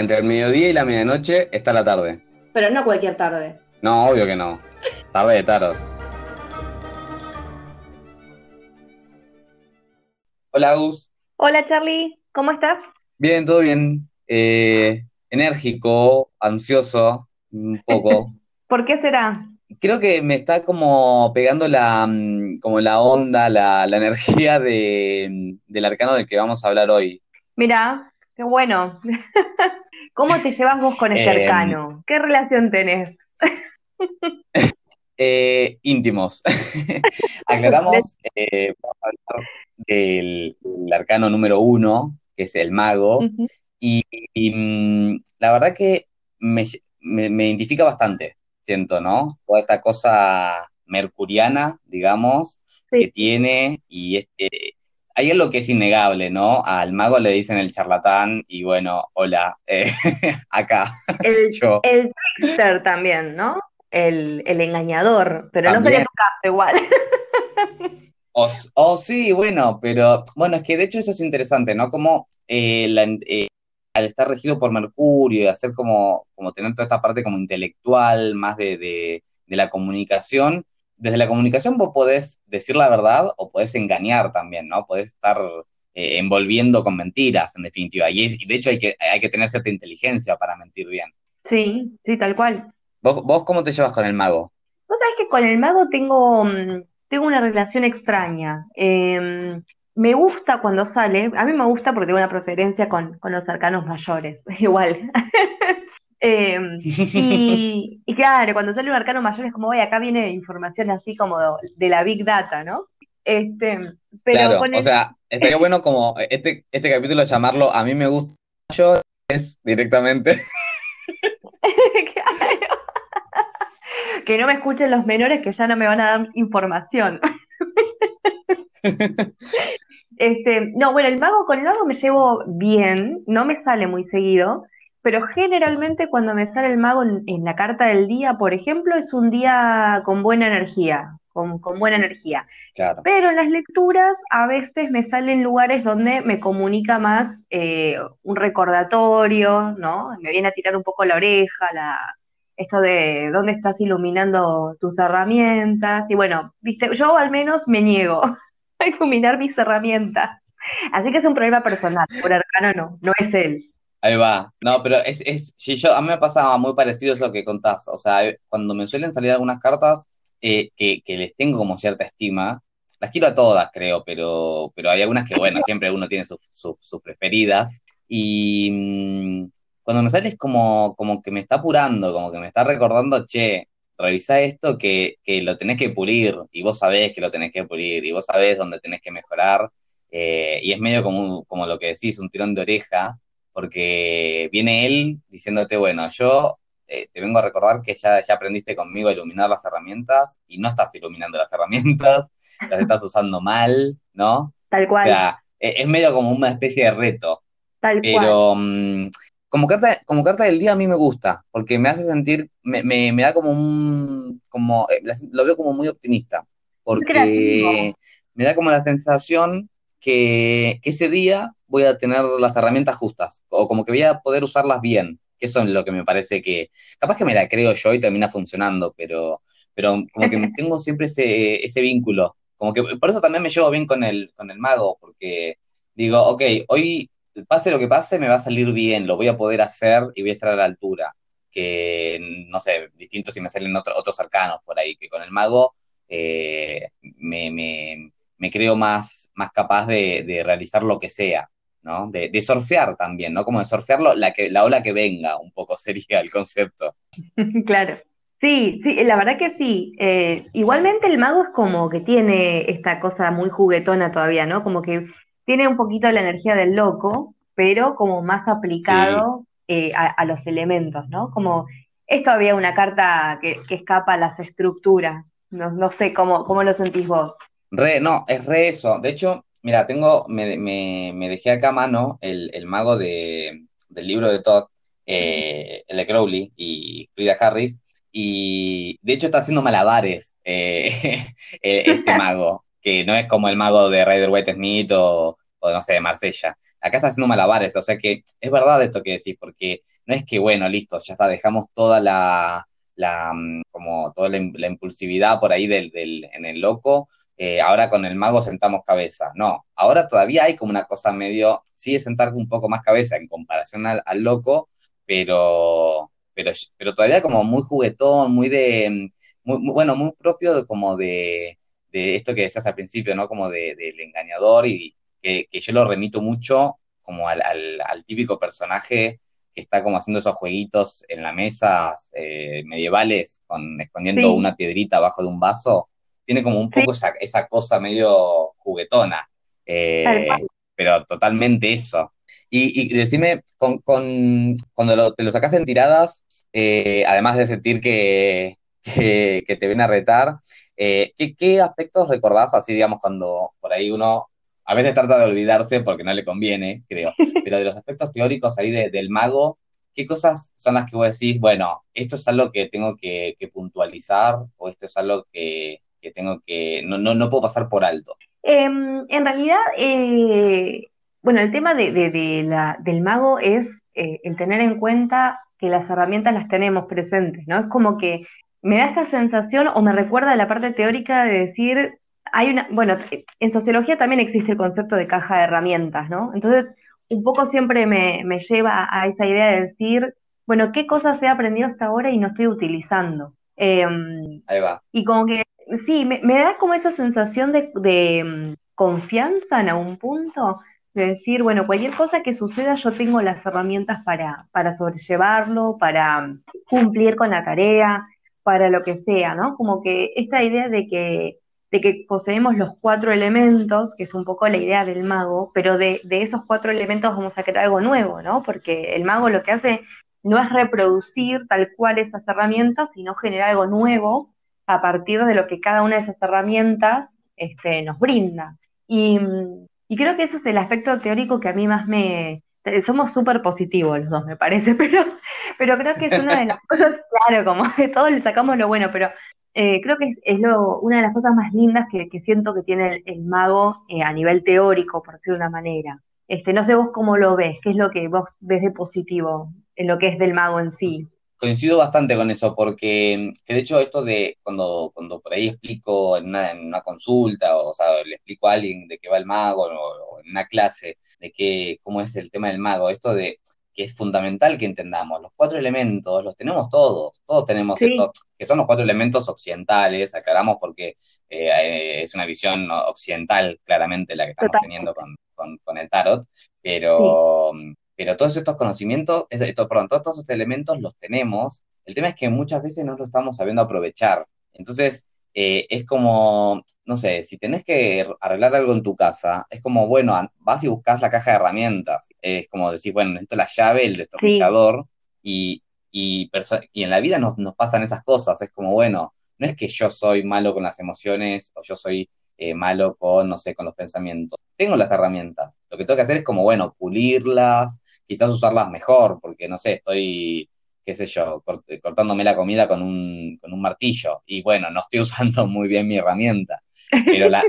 Entre el mediodía y la medianoche está la tarde. Pero no cualquier tarde. No, obvio que no. Tarde de tarot. Hola, Gus. Hola Charlie, ¿cómo estás? Bien, todo bien. Eh, enérgico, ansioso, un poco. ¿Por qué será? Creo que me está como pegando la, mm, como la onda, la, la energía de, del arcano del que vamos a hablar hoy. Mira, qué bueno. ¿Cómo te llevas vos con este Eh, arcano? ¿Qué relación tenés? Eh, íntimos. Aclaramos, eh, vamos a hablar del, del arcano número uno, que es el mago, y, y, mm, la verdad que me, me- me identifica bastante, siento, ¿no? Toda esta cosa mercuriana, digamos, que tiene, y este, hay algo que es innegable, ¿no? Al mago le dicen el charlatán, y bueno, hola, eh, acá, el, yo. el trickster también, ¿no? El, el engañador, pero no sería tu caso igual. O, o sí, bueno, pero bueno, es que de hecho eso es interesante, ¿no? Como eh, la- eh, al estar regido por Mercurio y hacer como, como tener toda esta parte como intelectual, más de, de, de la comunicación, desde la comunicación vos podés decir la verdad o podés engañar también, ¿no? Podés estar eh, envolviendo con mentiras, en definitiva. Y, es- y de hecho hay que, hay que tener cierta inteligencia para mentir bien. Sí, sí, tal cual. ¿Vos, vos cómo te llevas con el mago? Vos sabés que con el mago tengo, mm, tengo una relación extraña. Eh, me gusta cuando sale, a mí me gusta porque tengo una preferencia con, con los arcanos mayores, igual. Eh, y, y claro, cuando sale un arcano mayor es como, oye, acá viene información así como de la Big Data, ¿no? Este, pero Claro, con o el, sea, estaría bueno como este, este capítulo llamarlo A mí me gusta yo es directamente. Claro. Que no me escuchen los menores que ya no me van a dar información. Este, no, bueno, el mago con el mago me llevo bien, no me sale muy seguido, pero generalmente cuando me sale el mago en, en la carta del día, por ejemplo, es un día con buena energía, con, con buena energía. Claro, Pero en las lecturas a veces me salen lugares donde me comunica más eh, un recordatorio, ¿no? Me viene a tirar un poco la oreja, la, esto de dónde estás iluminando tus herramientas. Y bueno, viste, yo al menos me niego a iluminar mis herramientas. Así que es un problema personal, por arcano no, no es él. Ahí va. No, pero es, es, si yo, a mí me pasa muy parecido eso que contás. O sea, cuando me suelen salir algunas cartas eh, que, que les tengo como cierta estima, las quiero a todas, creo, pero, pero hay algunas que, bueno, siempre uno tiene sus, sus, preferidas. Y mm, cuando me sale es como, como que me está apurando, como que me está recordando, che, revisá esto que, que lo tenés que pulir, y vos sabés que lo tenés que pulir, y vos sabés dónde tenés que mejorar. eh, y es medio como, como lo que decís, un tirón de oreja, porque viene él diciéndote, bueno, yo eh, te vengo a recordar que ya, ya aprendiste conmigo a iluminar las herramientas y no estás iluminando las herramientas, las estás usando mal, ¿no? Tal O cual, sea, e- es medio como una especie de reto, tal cual. pero mm, como carta, como carta del día a mí me gusta, porque me hace sentir, me, me, me da como un, como, eh, lo veo como muy optimista, porque me da como la sensación que, que ese día voy a tener las herramientas justas, o como que voy a poder usarlas bien, que eso es lo que me parece que, capaz que me la creo yo y termina funcionando, pero, pero como que tengo siempre ese, ese vínculo, como que por eso también me llevo bien con el, con el mago, porque digo, ok, hoy pase lo que pase, me va a salir bien, lo voy a poder hacer y voy a estar a la altura. Que, no sé, distinto si me salen otro- otros cercanos por ahí, que con el mago eh, me, me- me creo más, más capaz de, de realizar lo que sea, ¿no? De, de surfear también, ¿no? Como de surfearlo, la, que, la ola que venga, un poco sería el concepto. Claro. Sí, sí, la verdad que sí. Eh, igualmente el mago es como que tiene esta cosa muy juguetona todavía, ¿no? Como que tiene un poquito la energía del loco, pero como más Sí, aplicado eh, a, a los elementos, ¿no? Como es todavía una carta que, que escapa a las estructuras. No, no sé cómo, cómo lo sentís vos. Re, no, es re eso. De hecho, mira, tengo, me, me, me dejé acá a mano el, el mago de, del libro de Todd, eh, el de Crowley y Frida Harris, y de hecho está haciendo malabares eh, eh, este mago, que no es como el mago de Rider Waite Smith o, o no sé, de Marsella. Acá está haciendo malabares, o sea que es verdad esto que decís, porque no es que, bueno, listo, ya está, dejamos toda la, la mm, como toda la, impulsividad por ahí del, del, en el loco, eh, ahora con el mago sentamos cabeza. No, ahora todavía hay como una cosa medio, sí es sentar un poco más cabeza en comparación al, al loco, pero, pero, pero todavía como muy juguetón, muy de, muy, bueno, muy propio de, como de, de esto que decías al principio, ¿no? Como del de, engañador y que, que, yo lo remito mucho como al, al, al, típico personaje que está como haciendo esos jueguitos en la mesa eh, medievales, con escondiendo sí. una piedrita abajo de un vaso. Tiene como un poco sí. esa, esa, cosa medio juguetona, eh, pero totalmente eso. Y, y decime, con, con, cuando lo, te lo sacas en tiradas, eh, además de sentir que, que, que, te ven a retar, eh, ¿qué, ¿qué, aspectos recordás así, digamos, cuando por ahí uno a veces trata de olvidarse porque no le conviene, creo, pero de los aspectos teóricos ahí de, del mago, ¿qué cosas son las que vos decís, bueno, esto es algo que tengo que, que puntualizar o esto es algo que, que tengo que, no, no, no puedo pasar por alto? Eh, en realidad, eh, bueno, el tema de, de, de la, del mago es eh, el tener en cuenta que las herramientas las tenemos presentes, ¿no? Es como que me da esta sensación o me recuerda a la parte teórica de decir, hay una, bueno, en sociología también existe el concepto de caja de herramientas, ¿no? Entonces, un poco siempre me, me lleva a esa idea de decir, bueno, ¿qué cosas he aprendido hasta ahora y no estoy utilizando? Eh, Ahí va. Y como que, sí, me, da como esa sensación de, um, confianza en algún punto, de decir, bueno, cualquier cosa que suceda, yo tengo las herramientas para, para sobrellevarlo, para cumplir con la tarea, para lo que sea, ¿no? Como que esta idea de que, de que poseemos los cuatro elementos, que es un poco la idea del mago, pero de, de esos cuatro elementos vamos a crear algo nuevo, ¿no? Porque el mago lo que hace no es reproducir tal cual esas herramientas, sino generar algo nuevo a partir de lo que cada una de esas herramientas este, nos brinda. Y, y creo que eso es el aspecto teórico que a mí más me... Somos súper positivos los dos, me parece, pero, pero creo que es una de las cosas, claro, como de todos le sacamos lo bueno, pero eh, creo que es, es lo, una de las cosas más lindas que, que siento que tiene el, el mago eh, a nivel teórico, por decirlo de una manera. Este, no sé vos cómo lo ves, qué es lo que vos ves de positivo en lo que es del mago en sí coincido bastante con eso, porque que de hecho esto de cuando, cuando por ahí explico en una, en una consulta, o, o, sea, le explico a alguien de qué va el mago, o, o, en una clase, de qué, cómo es el tema del mago, esto de que es fundamental que entendamos, los cuatro elementos los tenemos todos, todos tenemos sí. esto, que son los cuatro elementos occidentales, aclaramos porque eh, es una visión occidental claramente la que estamos Total. teniendo con, con, con, el tarot, pero... Sí pero todos estos conocimientos, esto, perdón, todos estos elementos los tenemos. El tema es que muchas veces no lo estamos sabiendo aprovechar. Entonces, eh, es como, no sé, si tenés que arreglar algo en tu casa, es como, bueno, vas y buscas la caja de herramientas. Es como decir, bueno, necesito la llave, el destornillador, sí. y, y, y, en la vida nos, nos pasan esas cosas. Es como, bueno, no es que yo soy malo con las emociones o yo soy eh, malo con, no sé, con los pensamientos. Tengo las herramientas. Lo que tengo que hacer es como, bueno, pulirlas, quizás usarlas mejor, porque, no sé, estoy, qué sé yo, cort cortándome la comida con un, con un martillo. Y bueno, no estoy usando muy bien mi herramienta. Pero, la,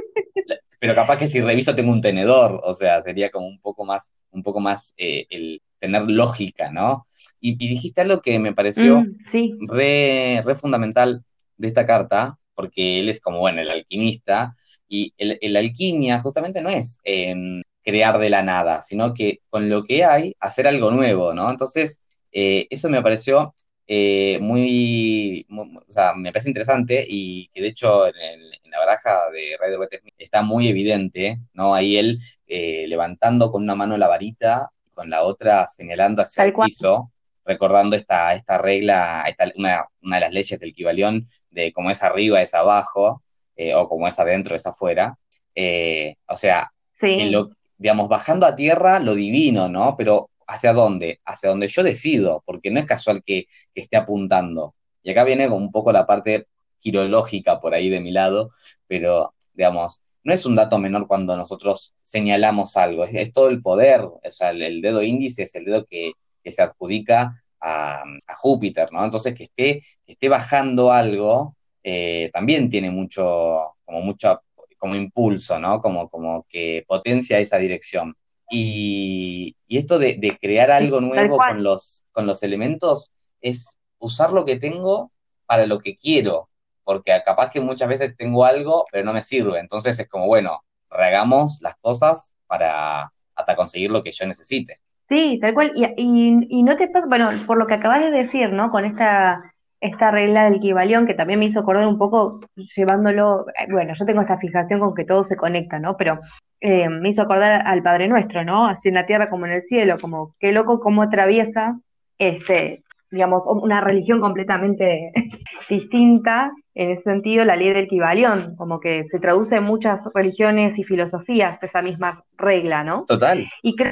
la, pero capaz que si reviso tengo un tenedor, o sea, sería como un poco más, un poco más eh, el tener lógica, ¿no? Y, y, dijiste algo que me pareció mm, sí. re, re fundamental de esta carta, porque él es como, bueno, el alquimista, y el, el alquimia justamente no es eh, crear de la nada, sino que con lo que hay, hacer algo nuevo, ¿no? Entonces, eh, eso me pareció eh, muy, muy, o sea, me parece interesante y que de hecho en, el, en la baraja de Ray de está muy evidente, ¿no? Ahí él eh, levantando con una mano la varita y con la otra señalando hacia el piso, recordando esta, esta regla, esta, una, una de las leyes del Kibalión, de cómo es arriba es abajo, eh, o como es adentro, es afuera. Eh, o sea, sí. lo, digamos, bajando a tierra lo divino, ¿no? Pero ¿hacia dónde? Hacia donde yo decido, porque no es casual que, que esté apuntando. Y acá viene un poco la parte quirológica por ahí de mi lado, pero, digamos, no es un dato menor cuando nosotros señalamos algo, es, todo el poder, o sea, el, dedo índice es el dedo que, que se adjudica a, a, Júpiter, ¿no? Entonces, que esté, que esté bajando algo eh, también tiene mucho, como mucha como impulso, ¿no? Como, como que potencia esa dirección. Y, esto de, crear algo nuevo con los, con los elementos es usar lo que tengo para lo que quiero, porque capaz que muchas veces tengo algo, pero no me sirve. Entonces es como, bueno, regamos las cosas para hasta conseguir lo que yo necesite. Sí, tal cual. Y, y, no te pasa, bueno, por lo que acabas de decir, ¿no? Con esta, esta regla del equivalión, que también me hizo acordar un poco, llevándolo, eh, bueno, yo tengo esta fijación con que todo se conecta, ¿no? Pero eh, me hizo acordar al Padre Nuestro, ¿no? Así en la tierra como en el cielo, como qué loco cómo atraviesa este digamos, una religión completamente distinta, en ese sentido, la ley del equivalión, como que se traduce en muchas religiones y filosofías esa misma regla, ¿no? Total. Y creo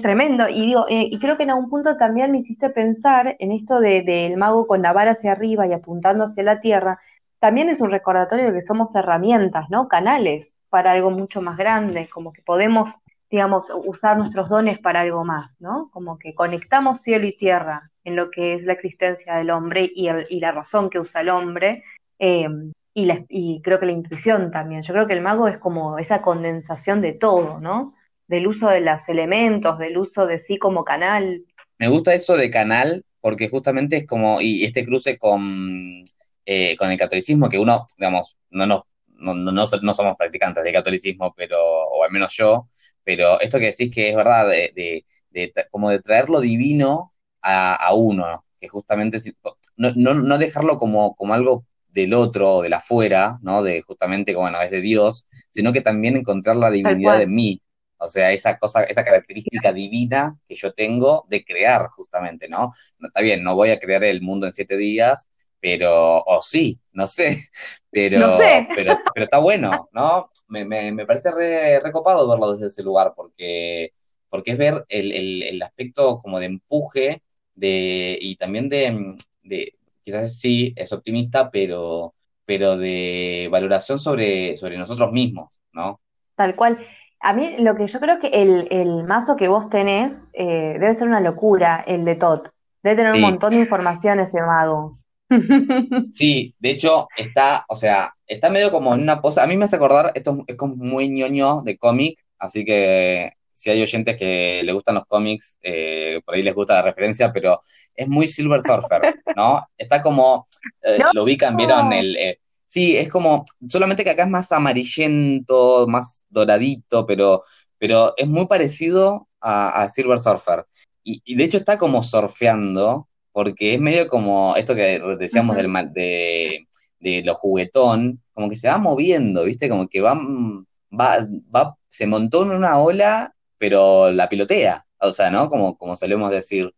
tremendo, y digo, eh, y creo que en algún punto también me hiciste pensar en esto del de, mago con la vara hacia arriba y apuntando hacia la tierra, también es un recordatorio de que somos herramientas, ¿no? Canales para algo mucho más grande, como que podemos digamos, usar nuestros dones para algo más, ¿no? Como que conectamos cielo y tierra en lo que es la existencia del hombre y, la razón que usa el hombre, eh, y, y creo que la intuición también. Yo creo que el mago es como esa condensación de todo, ¿no? Del uso de los elementos, del uso de sí como canal. Me gusta eso de canal porque justamente es como, y este cruce con, eh, con el catolicismo, que uno, digamos, no nos no, no, no, somos practicantes del catolicismo, pero, o al menos yo, pero esto que decís que es verdad, de, de, como de traer lo divino a, a uno, que justamente no, no, no dejarlo como, como algo del otro, de la afuera, ¿no? De justamente, como, bueno, es de Dios, sino que también encontrar la divinidad en mí. O sea, esa cosa, esa característica divina que yo tengo de crear, justamente, ¿no? Está bien, no voy a crear el mundo en siete días, pero, o sí, no sé, pero, pero, pero está bueno, ¿no? Me, me, me parece re, recopado verlo desde ese lugar, porque, porque es ver el, el, el aspecto como de empuje de, y también de, de, quizás sí, es optimista, pero, pero de valoración sobre, sobre nosotros mismos, ¿no? Tal cual. A mí lo que yo creo que el, el mazo que vos tenés eh, debe ser una locura, el de Tot. Debe tener un montón de información ese mago. Sí, de hecho está, o sea, está medio como en una pose. A mí me hace acordar, esto es como muy ñoño de cómic, así que si hay oyentes que le gustan los cómics, eh, por ahí les gusta la referencia, pero es muy Silver Surfer, ¿no? Está como, eh, lo ubican, vieron el... Eh, sí, es como, solamente que acá es más amarillento, más doradito, pero, pero es muy parecido a, Silver Surfer. Y, y de hecho está como surfeando, porque es medio como esto que decíamos del, de, de lo juguetón, como que se va moviendo, ¿viste? Como que va, va, va, se montó en una ola, pero la pilotea, o sea, ¿no? Como, como solemos decir.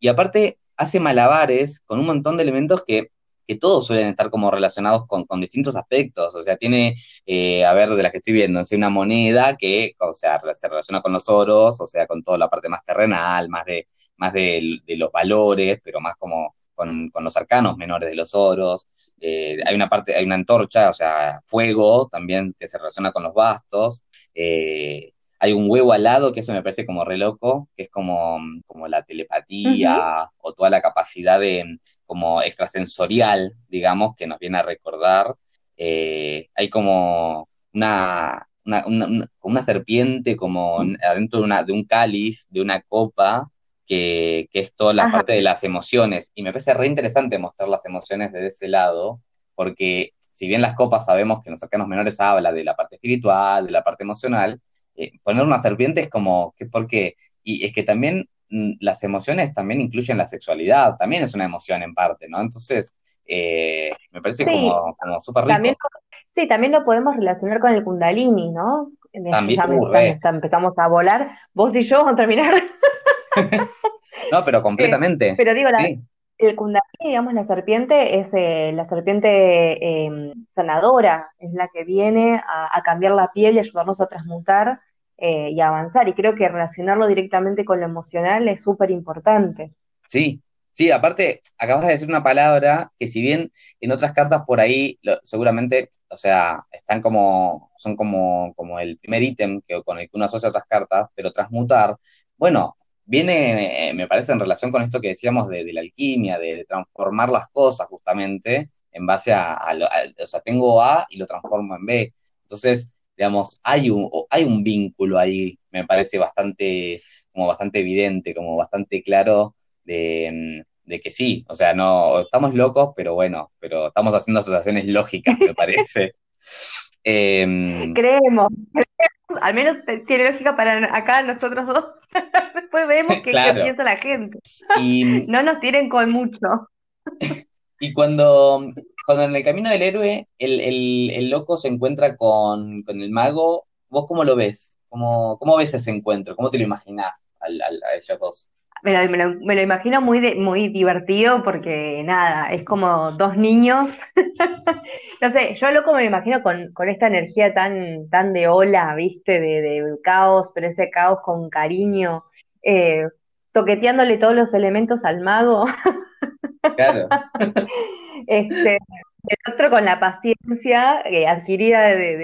Y aparte hace malabares con un montón de elementos que que todos suelen estar como relacionados con, distintos aspectos. O sea, tiene, eh, a ver, de las que estoy viendo, es una moneda que, o sea, se relaciona con los oros, o sea, con toda la parte más terrenal, más de, más de, los valores, pero más como con, los arcanos menores de los oros. Eh, hay una parte, hay una antorcha, o sea, fuego también que se relaciona con los bastos. Eh, hay un huevo al lado, que eso me parece como re loco, que es como, como la telepatía o toda la capacidad de, como extrasensorial, digamos, que nos viene a recordar. Eh, hay como una, una, una, serpiente como adentro de, una, de un cáliz, de una copa, que, que es toda la parte de las emociones. Y me parece re interesante mostrar las emociones desde ese lado, porque si bien las copas sabemos que en los arcanos menores habla de la parte espiritual, de la parte emocional, eh, poner una serpiente es como, que porque, y es que también las emociones también incluyen la sexualidad, también es una emoción en parte, ¿no? Entonces, eh, me parece como, como súper rico. sí, también lo podemos relacionar con el kundalini, ¿no? También, ya empezamos a volar, vos y yo vamos a terminar. no, pero completamente. pero digo, el kundalini, digamos, la serpiente es eh, la serpiente em, sanadora, es la que viene a, a, cambiar la piel y ayudarnos a transmutar eh, y avanzar. Y creo que relacionarlo directamente con lo emocional es súper importante. Sí, sí, aparte, acabas de decir una palabra que si bien en otras cartas por ahí seguramente, o sea, están como, son como, como el primer ítem que, con el que uno asocia otras cartas, pero transmutar, bueno, viene, eh, me parece, en relación con esto que decíamos de, la alquimia, de, transformar las cosas justamente en base a, a, o sea, tengo A y lo transformo en B. Entonces, digamos, hay un, hay un vínculo ahí, me parece bastante, como bastante evidente, como bastante claro de, de que sí, o sea, no, estamos locos, pero bueno, pero estamos haciendo asociaciones lógicas, me parece. Em, creemos, al menos tiene lógica para acá nosotros dos. Después vemos qué, piensa la gente. Y, no nos tiren con mucho. y cuando, cuando en el camino del héroe el, loco se encuentra con, el mago, ¿vos cómo lo ves? ¿Cómo, cómo ves ese encuentro? ¿Cómo te lo imaginás a ellos dos? Me lo, imagino muy, muy divertido porque nada, es como dos niños. no sé, yo loco me lo imagino con, esta energía tan, tan de ola, viste, de, caos, pero ese caos con cariño, eh, toqueteándole todos los elementos al mago. claro. este, el otro con la paciencia eh, adquirida de,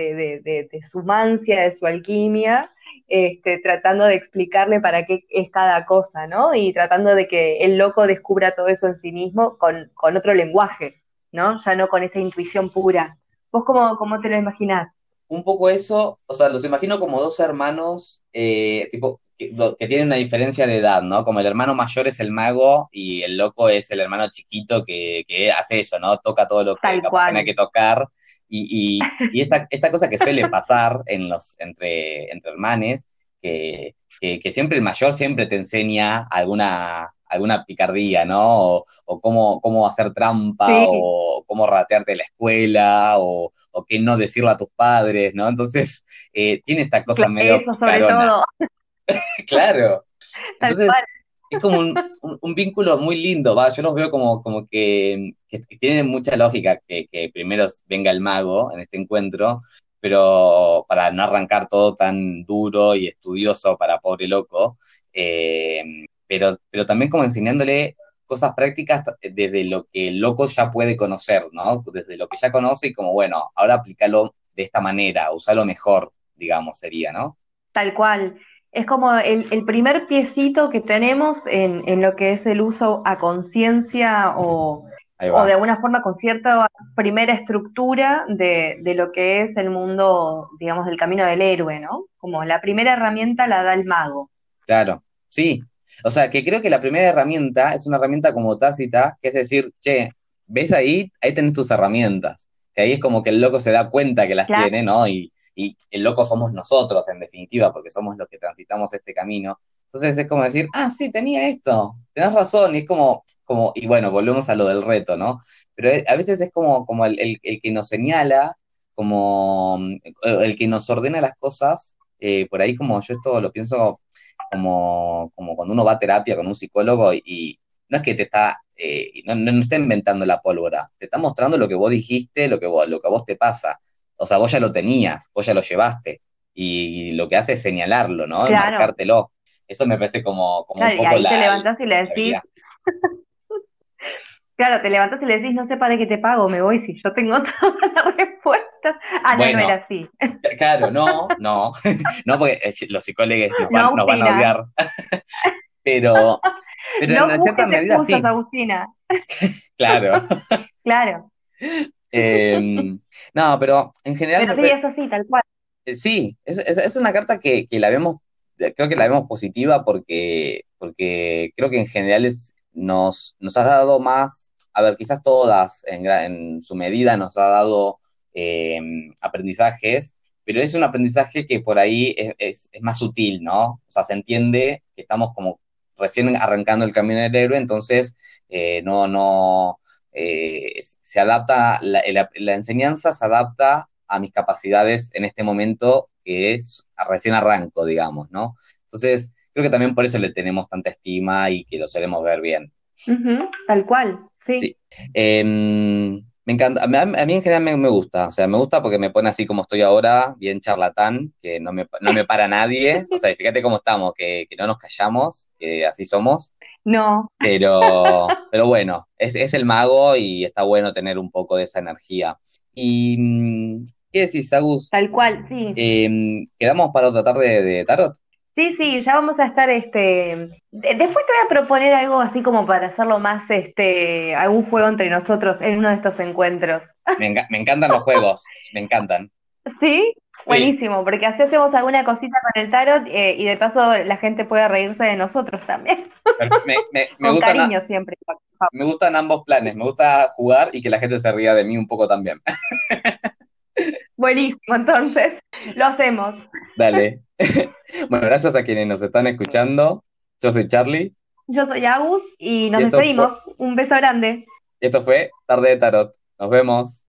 de, su mancia, de su alquimia, este, tratando de explicarle para qué es cada cosa, ¿no? Y tratando de que el loco descubra todo eso en sí mismo con, otro lenguaje, ¿no? Ya no con esa intuición pura. ¿Vos cómo, cómo te lo imaginás? Un poco eso, o sea, los imagino como dos hermanos, eh, tipo, que, tienen una diferencia de edad, ¿no? Como el hermano mayor es el mago y el loco es el hermano chiquito que, hace eso, ¿no? Toca todo lo que tiene que tocar y, y, esta, esta, cosa que suele pasar en los, entre, entre hermanes, que, que, siempre el mayor siempre te enseña alguna, alguna picardía, ¿no? O, cómo, cómo hacer trampa, o cómo ratearte la escuela, o, o qué no decirle a tus padres, ¿no? Entonces, eh, tiene esta cosa medio. Eso sobre todo. claro. Entonces, es como un, vínculo muy lindo, ¿va? Yo los veo como, como que, tienen mucha lógica que, primero venga el mago en este encuentro, pero para no arrancar todo tan duro y estudioso para pobre loco, eh, pero, pero también como enseñándole cosas prácticas desde lo que el loco ya puede conocer, ¿no? Desde lo que ya conoce y como, bueno, ahora aplícalo de esta manera, usalo mejor, digamos, sería, ¿no? Tal cual es como el, primer piecito que tenemos en, lo que es el uso a conciencia o, de alguna forma con cierta primera estructura de, lo que es el mundo, digamos, del camino del héroe, ¿no? Como la primera herramienta la da el mago. Claro, sí. O sea, que creo que la primera herramienta es una herramienta como tácita, que es decir, che, ves ahí, ahí tenés tus herramientas. Que ahí es como que el loco se da cuenta que las tiene, ¿no? Y, y el loco somos nosotros, en definitiva, porque somos los que transitamos este camino. Entonces es como decir, ah, sí, tenía esto, tenés razón, y es como, como, y bueno, volvemos a lo del reto, ¿no? Pero a veces es como, como el, que nos señala, como el que nos ordena las cosas, eh, por ahí como yo esto lo pienso como, como cuando uno va a terapia con un psicólogo y, no es que te está, eh, no, no, está inventando la pólvora, te está mostrando lo que vos dijiste, lo que, vos, lo que a vos te pasa o sea, vos ya lo tenías, vos ya lo llevaste, y lo que hace es señalarlo, ¿no? Marcártelo. Eso me parece como, como un poco y ahí te levantás y le decís... Claro, te levantás y le decís, no sé para qué te pago, me voy si yo tengo toda la respuesta. Ah, no, no era así. Claro, no, no, no, porque eh, los psicólogos nos van, a odiar. pero, pero en cierta medida sí. Agustina. claro. Claro. Eh, no, pero en general. Pero sí, es así, tal cual. Eh, sí, es, una carta que, la vemos, creo que la vemos positiva porque, porque creo que en general es, nos, nos ha dado más, a ver, quizás todas en, en su medida nos ha dado em, aprendizajes, pero es un aprendizaje que por ahí es, más sutil, ¿no? O sea, se entiende que estamos como recién arrancando el camino del héroe, entonces eh, no, no, eh, se adapta, la, enseñanza se adapta a mis capacidades en este momento, que es recién arranco, digamos, ¿no? Entonces, creo que también por eso le tenemos tanta estima y que lo solemos ver bien. tal cual, sí. Em, me encanta, a mí, en general me, gusta, o sea, me gusta porque me pone así como estoy ahora, bien charlatán, que no me, no me para nadie, o sea, fíjate cómo estamos, que, que no nos callamos, que así somos, no. Pero, pero bueno, es, es, el mago y está bueno tener un poco de esa energía. Y, mm, ¿qué decís, Agus? Tal cual, sí. Em, ¿Quedamos para otra tarde de tarot? Sí, sí, ya vamos a estar, este, después te voy a proponer algo así como para hacerlo más, este, algún juego entre nosotros en uno de estos encuentros. Me, me encantan los juegos, me encantan. ¿Sí? Buenísimo, porque así hacemos alguna cosita con el tarot eh, y de paso la gente puede reírse de nosotros también. me, me, me Con gustan, cariño siempre. me gustan ambos planes. Me gusta jugar y que la gente se ría de mí un poco también. Buenísimo, entonces lo hacemos. Dale. Bueno, gracias a quienes nos están escuchando. Yo soy Charlie Yo soy Agus y y nos fue, despedimos. Un beso grande. esto fue Tarde de Tarot. Nos vemos.